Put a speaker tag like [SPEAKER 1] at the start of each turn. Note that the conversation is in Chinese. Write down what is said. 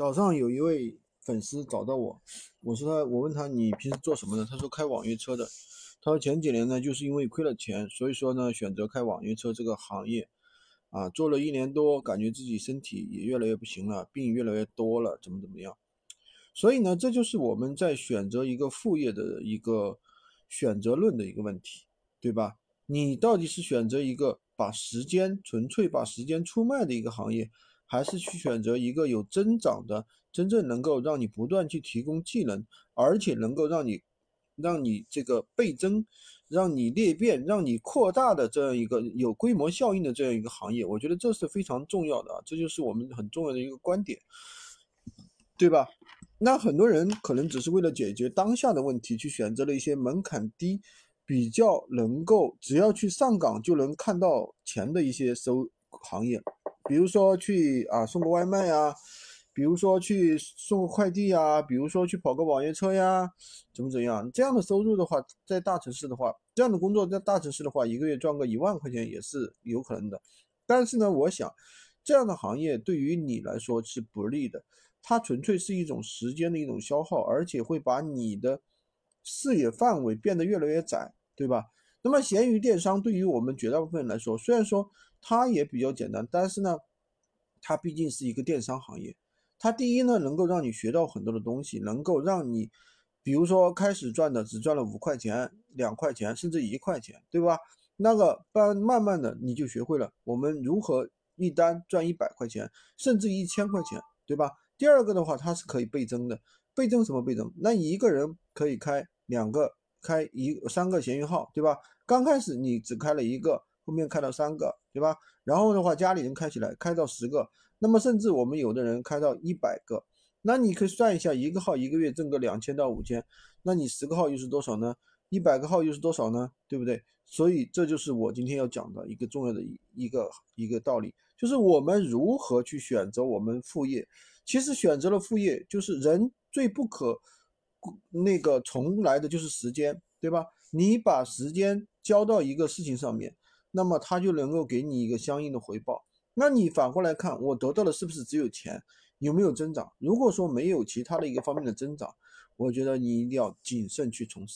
[SPEAKER 1] 早上有一位粉丝找到我，我说他，我问他你平时做什么的？他说开网约车的。他说前几年呢，就是因为亏了钱，所以说呢选择开网约车这个行业，啊，做了一年多，感觉自己身体也越来越不行了，病越来越多了，怎么怎么样？所以呢，这就是我们在选择一个副业的一个选择论的一个问题，对吧？你到底是选择一个把时间纯粹把时间出卖的一个行业？还是去选择一个有增长的，真正能够让你不断去提供技能，而且能够让你，让你这个倍增，让你裂变，让你扩大的这样一个有规模效应的这样一个行业，我觉得这是非常重要的啊，这就是我们很重要的一个观点，对吧？那很多人可能只是为了解决当下的问题，去选择了一些门槛低、比较能够只要去上岗就能看到钱的一些收行业。比如说去啊送个外卖呀，比如说去送个快递呀，比如说去跑个网约车呀，怎么怎样？这样的收入的话，在大城市的话，这样的工作在大城市的话，一个月赚个一万块钱也是有可能的。但是呢，我想这样的行业对于你来说是不利的，它纯粹是一种时间的一种消耗，而且会把你的视野范围变得越来越窄，对吧？那么闲鱼电商对于我们绝大部分人来说，虽然说。它也比较简单，但是呢，它毕竟是一个电商行业。它第一呢，能够让你学到很多的东西，能够让你，比如说开始赚的只赚了五块钱、两块钱，甚至一块钱，对吧？那个慢慢慢的你就学会了我们如何一单赚一百块钱，甚至一千块钱，对吧？第二个的话，它是可以倍增的。倍增什么倍增？那一个人可以开两个、开一三个闲鱼号，对吧？刚开始你只开了一个。后面开到三个，对吧？然后的话，家里人开起来开到十个，那么甚至我们有的人开到一百个，那你可以算一下，一个号一个月挣个两千到五千，那你十个号又是多少呢？一百个号又是多少呢？对不对？所以这就是我今天要讲的一个重要的一个一个道理，就是我们如何去选择我们副业。其实选择了副业，就是人最不可那个重来的就是时间，对吧？你把时间交到一个事情上面。那么它就能够给你一个相应的回报。那你反过来看，我得到的是不是只有钱？有没有增长？如果说没有其他的一个方面的增长，我觉得你一定要谨慎去从事。